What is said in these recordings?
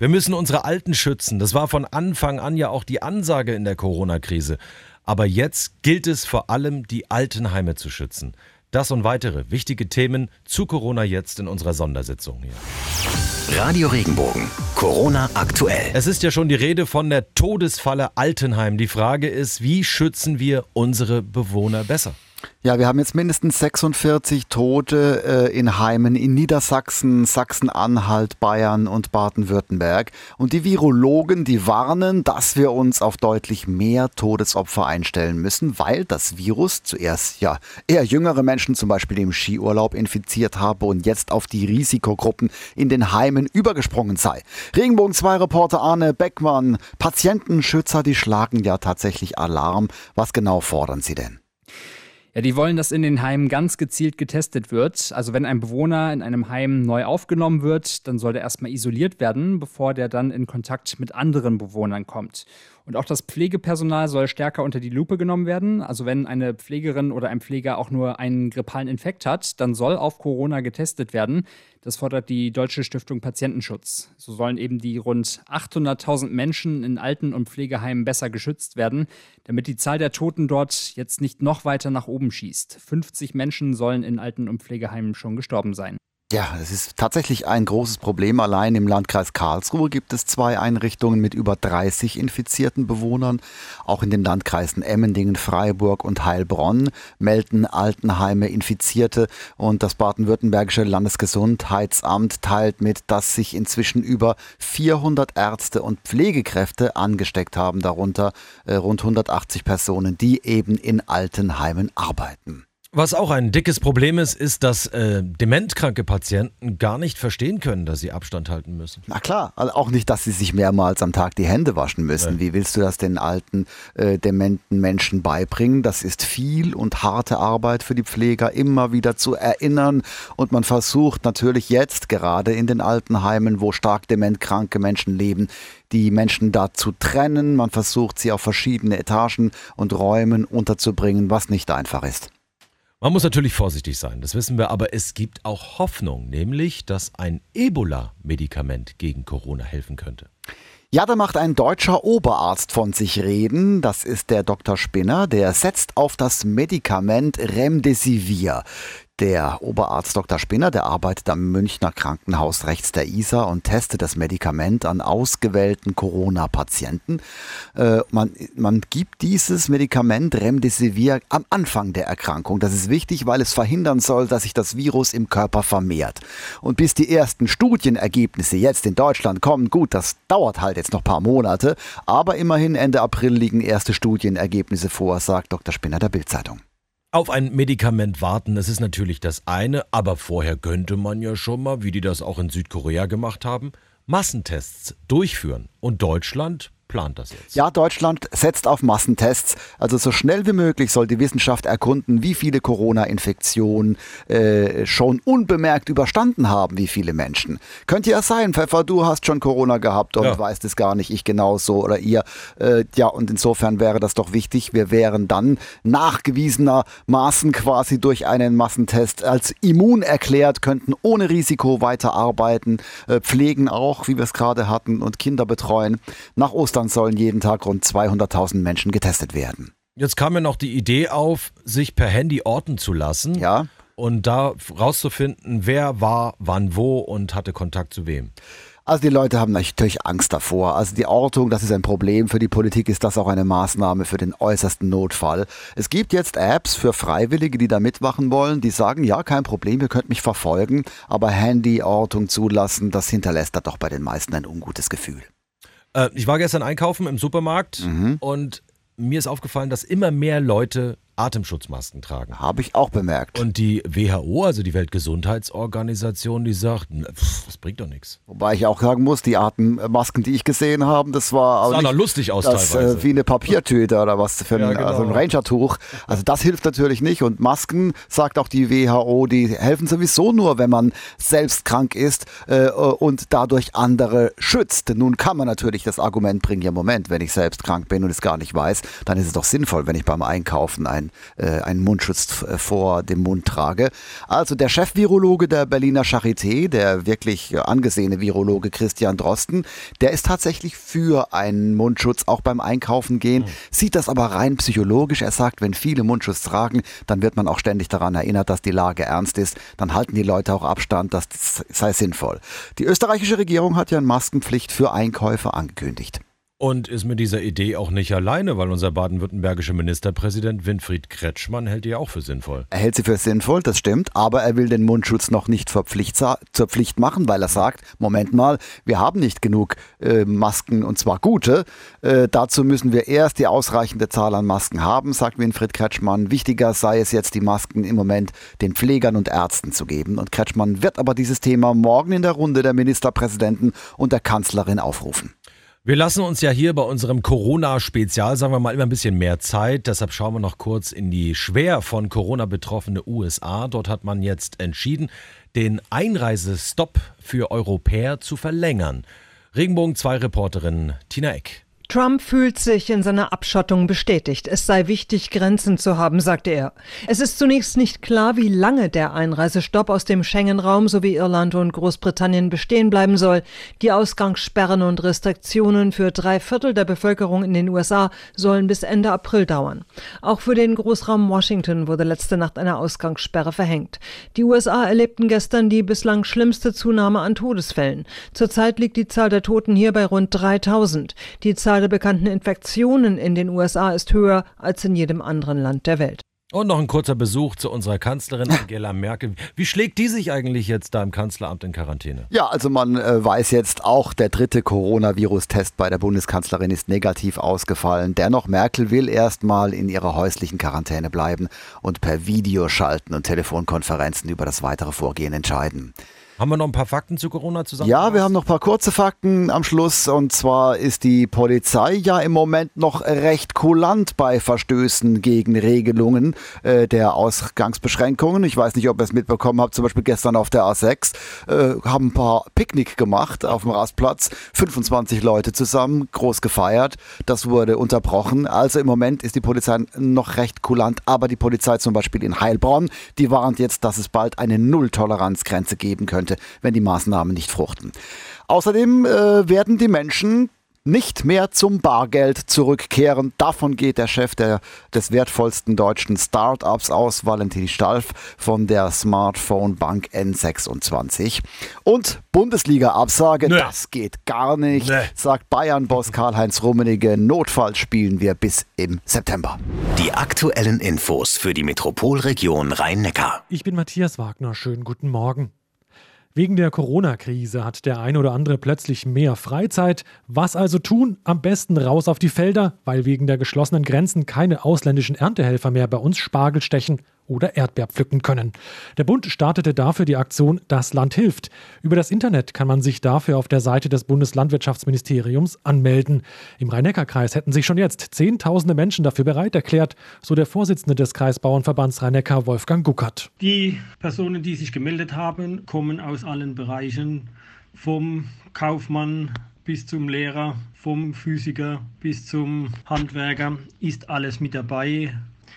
Wir müssen unsere Alten schützen. Das war von Anfang an ja auch die Ansage in der Corona-Krise. Aber jetzt gilt es vor allem, die Altenheime zu schützen. Das und weitere wichtige Themen zu Corona jetzt in unserer Sondersitzung hier. Radio Regenbogen. Corona aktuell. Es ist ja schon die Rede von der Todesfalle Altenheim. Die Frage ist, wie schützen wir unsere Bewohner besser? Ja, wir haben jetzt mindestens 46 Tote äh, in Heimen in Niedersachsen, Sachsen-Anhalt, Bayern und Baden-Württemberg. Und die Virologen, die warnen, dass wir uns auf deutlich mehr Todesopfer einstellen müssen, weil das Virus zuerst ja eher jüngere Menschen zum Beispiel im Skiurlaub infiziert habe und jetzt auf die Risikogruppen in den Heimen übergesprungen sei. Regenbogen 2 Reporter Arne Beckmann, Patientenschützer, die schlagen ja tatsächlich Alarm. Was genau fordern sie denn? Ja, die wollen, dass in den Heimen ganz gezielt getestet wird. Also wenn ein Bewohner in einem Heim neu aufgenommen wird, dann soll der erstmal isoliert werden, bevor der dann in Kontakt mit anderen Bewohnern kommt. Und auch das Pflegepersonal soll stärker unter die Lupe genommen werden. Also wenn eine Pflegerin oder ein Pfleger auch nur einen grippalen Infekt hat, dann soll auf Corona getestet werden. Das fordert die Deutsche Stiftung Patientenschutz. So sollen eben die rund 800.000 Menschen in Alten- und Pflegeheimen besser geschützt werden, damit die Zahl der Toten dort jetzt nicht noch weiter nach oben schießt. 50 Menschen sollen in Alten- und Pflegeheimen schon gestorben sein. Ja, es ist tatsächlich ein großes Problem. Allein im Landkreis Karlsruhe gibt es zwei Einrichtungen mit über 30 infizierten Bewohnern. Auch in den Landkreisen Emmendingen, Freiburg und Heilbronn melden Altenheime Infizierte. Und das baden-württembergische Landesgesundheitsamt teilt mit, dass sich inzwischen über 400 Ärzte und Pflegekräfte angesteckt haben, darunter äh, rund 180 Personen, die eben in Altenheimen arbeiten. Was auch ein dickes Problem ist, ist, dass äh, dementkranke Patienten gar nicht verstehen können, dass sie Abstand halten müssen. Na klar, also auch nicht, dass sie sich mehrmals am Tag die Hände waschen müssen. Ja. Wie willst du das den alten, äh, dementen Menschen beibringen? Das ist viel und harte Arbeit für die Pfleger, immer wieder zu erinnern. Und man versucht natürlich jetzt, gerade in den Altenheimen, wo stark dementkranke Menschen leben, die Menschen da zu trennen. Man versucht, sie auf verschiedene Etagen und Räumen unterzubringen, was nicht einfach ist. Man muss natürlich vorsichtig sein, das wissen wir, aber es gibt auch Hoffnung, nämlich, dass ein Ebola-Medikament gegen Corona helfen könnte. Ja, da macht ein deutscher Oberarzt von sich reden. Das ist der Dr. Spinner. Der setzt auf das Medikament Remdesivir. Der Oberarzt Dr. Spinner, der arbeitet am Münchner Krankenhaus rechts der Isar und testet das Medikament an ausgewählten Corona-Patienten. Äh, man, man gibt dieses Medikament Remdesivir am Anfang der Erkrankung. Das ist wichtig, weil es verhindern soll, dass sich das Virus im Körper vermehrt. Und bis die ersten Studienergebnisse jetzt in Deutschland kommen, gut, das dauert halt jetzt noch ein paar Monate, aber immerhin Ende April liegen erste Studienergebnisse vor, sagt Dr. Spinner der Bildzeitung. Auf ein Medikament warten, das ist natürlich das eine, aber vorher könnte man ja schon mal, wie die das auch in Südkorea gemacht haben, Massentests durchführen. Und Deutschland plant das jetzt? Ja, Deutschland setzt auf Massentests. Also so schnell wie möglich soll die Wissenschaft erkunden, wie viele Corona-Infektionen äh, schon unbemerkt überstanden haben, wie viele Menschen. Könnte ja sein, Pfeffer, du hast schon Corona gehabt und ja. weißt es gar nicht, ich genauso oder ihr. Äh, ja, und insofern wäre das doch wichtig. Wir wären dann nachgewiesenermaßen quasi durch einen Massentest als immun erklärt, könnten ohne Risiko weiterarbeiten, äh, pflegen auch, wie wir es gerade hatten, und Kinder betreuen. Nach Ostern Ostern sollen jeden Tag rund 200.000 Menschen getestet werden. Jetzt kam mir noch die Idee auf, sich per Handy orten zu lassen. Ja. Und da rauszufinden, wer war, wann, wo und hatte Kontakt zu wem. Also die Leute haben natürlich Angst davor. Also die Ortung, das ist ein Problem. Für die Politik ist das auch eine Maßnahme für den äußersten Notfall. Es gibt jetzt Apps für Freiwillige, die da mitmachen wollen, die sagen, ja, kein Problem, ihr könnt mich verfolgen, aber Handyortung zulassen, das hinterlässt da doch bei den meisten ein ungutes Gefühl. Äh, ich war gestern einkaufen im Supermarkt mhm. und mir ist aufgefallen, dass immer mehr Leute Atemschutzmasken tragen. Habe ich auch bemerkt. Und die WHO, also die Weltgesundheitsorganisation, die sagt, pff, das bringt doch nichts. Wobei ich auch sagen muss, die Atemmasken, die ich gesehen habe, das war das sah nicht, lustig aus das, äh, teilweise. Äh, wie eine Papiertüte oder was für ein, ja, genau. also ein Ranger-Tuch. Also das hilft natürlich nicht. Und Masken, sagt auch die WHO, die helfen sowieso nur, wenn man selbst krank ist äh, und dadurch andere schützt. Nun kann man natürlich das Argument bringen, ja Moment, wenn ich selbst krank bin und es gar nicht weiß, dann ist es doch sinnvoll, wenn ich beim Einkaufen ein ein, äh, einen Mundschutz äh, vor dem Mund trage. Also der Chefvirologe der Berliner Charité, der wirklich angesehene Virologe Christian Drosten, der ist tatsächlich für einen Mundschutz auch beim Einkaufen gehen, mhm. sieht das aber rein psychologisch. Er sagt, wenn viele Mundschutz tragen, dann wird man auch ständig daran erinnert, dass die Lage ernst ist. Dann halten die Leute auch Abstand, das sei sinnvoll. Die österreichische Regierung hat ja eine Maskenpflicht für Einkäufe angekündigt. Und ist mit dieser Idee auch nicht alleine, weil unser baden-württembergischer Ministerpräsident Winfried Kretschmann hält die auch für sinnvoll. Er hält sie für sinnvoll, das stimmt, aber er will den Mundschutz noch nicht zur Pflicht, zur Pflicht machen, weil er sagt, Moment mal, wir haben nicht genug äh, Masken und zwar gute. Äh, dazu müssen wir erst die ausreichende Zahl an Masken haben, sagt Winfried Kretschmann. Wichtiger sei es jetzt, die Masken im Moment den Pflegern und Ärzten zu geben. Und Kretschmann wird aber dieses Thema morgen in der Runde der Ministerpräsidenten und der Kanzlerin aufrufen. Wir lassen uns ja hier bei unserem Corona-Spezial, sagen wir mal, immer ein bisschen mehr Zeit. Deshalb schauen wir noch kurz in die schwer von Corona betroffene USA. Dort hat man jetzt entschieden, den Einreisestopp für Europäer zu verlängern. Regenbogen 2 Reporterin Tina Eck. Trump fühlt sich in seiner Abschottung bestätigt. Es sei wichtig, Grenzen zu haben, sagte er. Es ist zunächst nicht klar, wie lange der Einreisestopp aus dem Schengen-Raum sowie Irland und Großbritannien bestehen bleiben soll. Die Ausgangssperren und Restriktionen für drei Viertel der Bevölkerung in den USA sollen bis Ende April dauern. Auch für den Großraum Washington wurde letzte Nacht eine Ausgangssperre verhängt. Die USA erlebten gestern die bislang schlimmste Zunahme an Todesfällen. Zurzeit liegt die Zahl der Toten hier bei rund 3000. Die Zahl Zahl der bekannten Infektionen in den USA ist höher als in jedem anderen Land der Welt. Und noch ein kurzer Besuch zu unserer Kanzlerin Angela Merkel. Wie schlägt die sich eigentlich jetzt da im Kanzleramt in Quarantäne? Ja, also man äh, weiß jetzt auch, der dritte Coronavirus-Test bei der Bundeskanzlerin ist negativ ausgefallen. Dennoch, Merkel will erstmal in ihrer häuslichen Quarantäne bleiben und per Videoschalten und Telefonkonferenzen über das weitere Vorgehen entscheiden. Haben wir noch ein paar Fakten zu Corona zusammen? Ja, wir haben noch ein paar kurze Fakten am Schluss. Und zwar ist die Polizei ja im Moment noch recht kulant bei Verstößen gegen Regelungen äh, der Ausgangsbeschränkungen. Ich weiß nicht, ob ihr es mitbekommen habt. Zum Beispiel gestern auf der A6 äh, haben ein paar Picknick gemacht auf dem Rastplatz. 25 Leute zusammen, groß gefeiert. Das wurde unterbrochen. Also im Moment ist die Polizei noch recht kulant. Aber die Polizei zum Beispiel in Heilbronn, die warnt jetzt, dass es bald eine Nulltoleranzgrenze geben könnte könnte, wenn die Maßnahmen nicht fruchten. Außerdem äh, werden die Menschen nicht mehr zum Bargeld zurückkehren. Davon geht der Chef der, des wertvollsten deutschen Startups aus, Valentin Stalf von der Smartphone Bank N26. Und Bundesliga-Absage, das geht gar nicht, nee. sagt Bayern-Boss Karl-Heinz Rummenigge. Notfalls spielen wir bis im September. Die aktuellen Infos für die Metropolregion Rhein-Neckar. Ich bin Matthias Wagner. Schönen guten Morgen. Wegen der Corona-Krise hat der ein oder andere plötzlich mehr Freizeit. Was also tun? Am besten raus auf die Felder, weil wegen der geschlossenen Grenzen keine ausländischen Erntehelfer mehr bei uns Spargel stechen oder Erdbeer pflücken können. Der Bund startete dafür die Aktion Das Land hilft. Über das Internet kann man sich dafür auf der Seite des Bundeslandwirtschaftsministeriums anmelden. Im Rhein-Neckar-Kreis hätten sich schon jetzt Zehntausende Menschen dafür bereit erklärt, so der Vorsitzende des Kreisbauernverbands Rhein-Neckar, Wolfgang Guckert. Die Personen, die sich gemeldet haben, kommen aus allen Bereichen, vom Kaufmann bis zum Lehrer, vom Physiker bis zum Handwerker, ist alles mit dabei.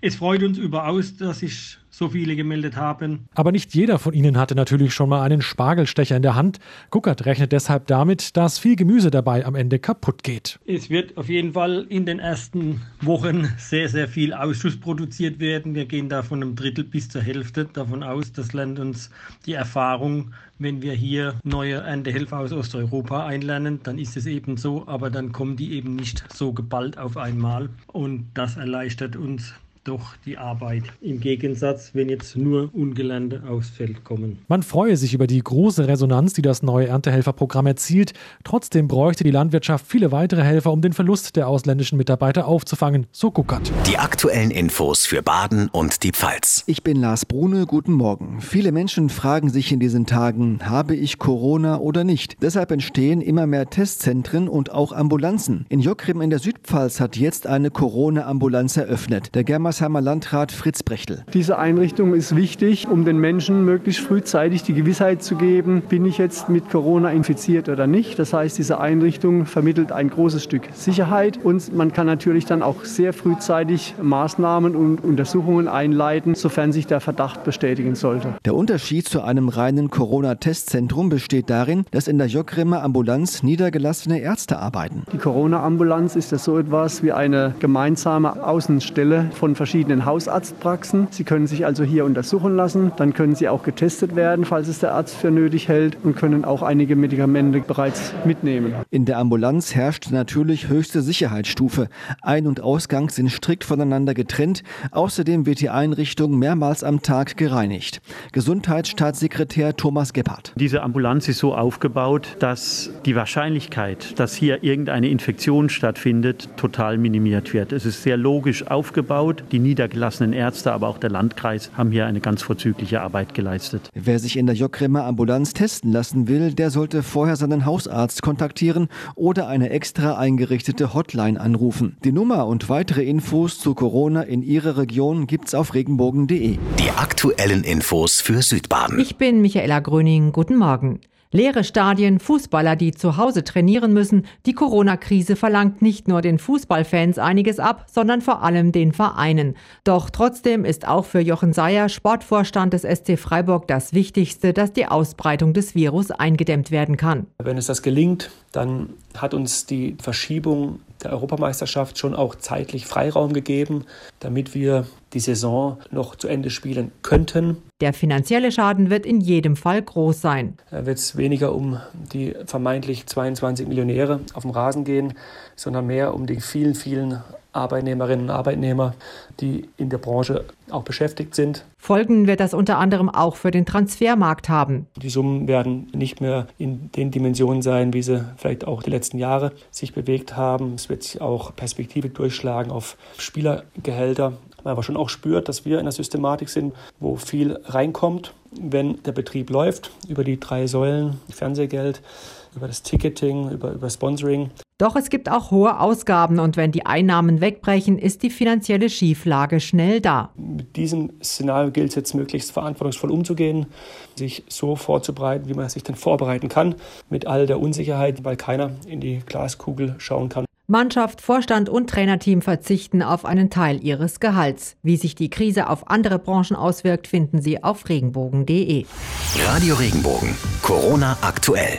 Es freut uns überaus, dass sich so viele gemeldet haben. Aber nicht jeder von Ihnen hatte natürlich schon mal einen Spargelstecher in der Hand. Guckert rechnet deshalb damit, dass viel Gemüse dabei am Ende kaputt geht. Es wird auf jeden Fall in den ersten Wochen sehr, sehr viel Ausschuss produziert werden. Wir gehen da von einem Drittel bis zur Hälfte davon aus. Das lernt uns die Erfahrung. Wenn wir hier neue Erntehelfer aus Osteuropa einlernen, dann ist es eben so, aber dann kommen die eben nicht so geballt auf einmal. Und das erleichtert uns doch die Arbeit. Im Gegensatz, wenn jetzt nur Ungelernte aufs Feld kommen. Man freue sich über die große Resonanz, die das neue Erntehelferprogramm erzielt. Trotzdem bräuchte die Landwirtschaft viele weitere Helfer, um den Verlust der ausländischen Mitarbeiter aufzufangen, so Guckert. Die aktuellen Infos für Baden und die Pfalz. Ich bin Lars Brune, guten Morgen. Viele Menschen fragen sich in diesen Tagen, habe ich Corona oder nicht? Deshalb entstehen immer mehr Testzentren und auch Ambulanzen. In Jockrim in der Südpfalz hat jetzt eine Corona-Ambulanz eröffnet. Der Germas Wölfersheimer Landrat Fritz Brechtel. Diese Einrichtung ist wichtig, um den Menschen möglichst frühzeitig die Gewissheit zu geben, bin ich jetzt mit Corona infiziert oder nicht. Das heißt, diese Einrichtung vermittelt ein großes Stück Sicherheit und man kann natürlich dann auch sehr frühzeitig Maßnahmen und Untersuchungen einleiten, sofern sich der Verdacht bestätigen sollte. Der Unterschied zu einem reinen Corona-Testzentrum besteht darin, dass in der Jockrimmer Ambulanz niedergelassene Ärzte arbeiten. Die Corona-Ambulanz ist ja so etwas wie eine gemeinsame Außenstelle von verschiedenen Hausarztpraxen. Sie können sich also hier untersuchen lassen, dann können sie auch getestet werden, falls es der Arzt für nötig hält und können auch einige Medikamente bereits mitnehmen. In der Ambulanz herrscht natürlich höchste Sicherheitsstufe. Ein- und Ausgang sind strikt voneinander getrennt. Außerdem wird die Einrichtung mehrmals am Tag gereinigt. Gesundheitsstaatssekretär Thomas Gebhardt. Diese Ambulanz ist so aufgebaut, dass die Wahrscheinlichkeit, dass hier irgendeine Infektion stattfindet, total minimiert wird. Es ist sehr logisch aufgebaut. Die niedergelassenen Ärzte, aber auch der Landkreis haben hier eine ganz vorzügliche Arbeit geleistet. Wer sich in der Jockremer Ambulanz testen lassen will, der sollte vorher seinen Hausarzt kontaktieren oder eine extra eingerichtete Hotline anrufen. Die Nummer und weitere Infos zu Corona in Ihrer Region gibt's auf regenbogen.de. Die aktuellen Infos für Südbaden. Ich bin Michaela Gröning. Guten Morgen. Leere Stadien, Fußballer, die zu Hause trainieren müssen. Die Corona-Krise verlangt nicht nur den Fußballfans einiges ab, sondern vor allem den Vereinen. Doch trotzdem ist auch für Jochen Seyer, Sportvorstand des SC Freiburg, das Wichtigste, dass die Ausbreitung des Virus eingedämmt werden kann. Wenn es das gelingt, dann hat uns die Verschiebung der Europameisterschaft schon auch zeitlich Freiraum gegeben, damit wir die Saison noch zu Ende spielen könnten. Der finanzielle Schaden wird in jedem Fall groß sein. Da wird es weniger um die vermeintlich 22 Millionäre auf dem Rasen gehen, sondern mehr um die vielen, vielen Arbeitnehmerinnen und Arbeitnehmer, die in der Branche auch beschäftigt sind. Folgen wird das unter anderem auch für den Transfermarkt haben. Die Summen werden nicht mehr in den Dimensionen sein, wie sie vielleicht auch die letzten Jahre sich bewegt haben. Es wird sich auch Perspektive durchschlagen auf Spielergehälter, weil man aber schon auch spürt, dass wir in der Systematik sind, wo viel reinkommt, wenn der Betrieb läuft, über die drei Säulen, Fernsehgeld, über das Ticketing, über, über Sponsoring. Doch es gibt auch hohe Ausgaben und wenn die Einnahmen wegbrechen, ist die finanzielle Schieflage schnell da. Mit diesem Szenario gilt es jetzt möglichst verantwortungsvoll umzugehen, sich so vorzubereiten, wie man sich denn vorbereiten kann, mit all der Unsicherheit, weil keiner in die Glaskugel schauen kann. Mannschaft, Vorstand und Trainerteam verzichten auf einen Teil ihres Gehalts. Wie sich die Krise auf andere Branchen auswirkt, finden Sie auf regenbogen.de. Radio Regenbogen. Corona aktuell.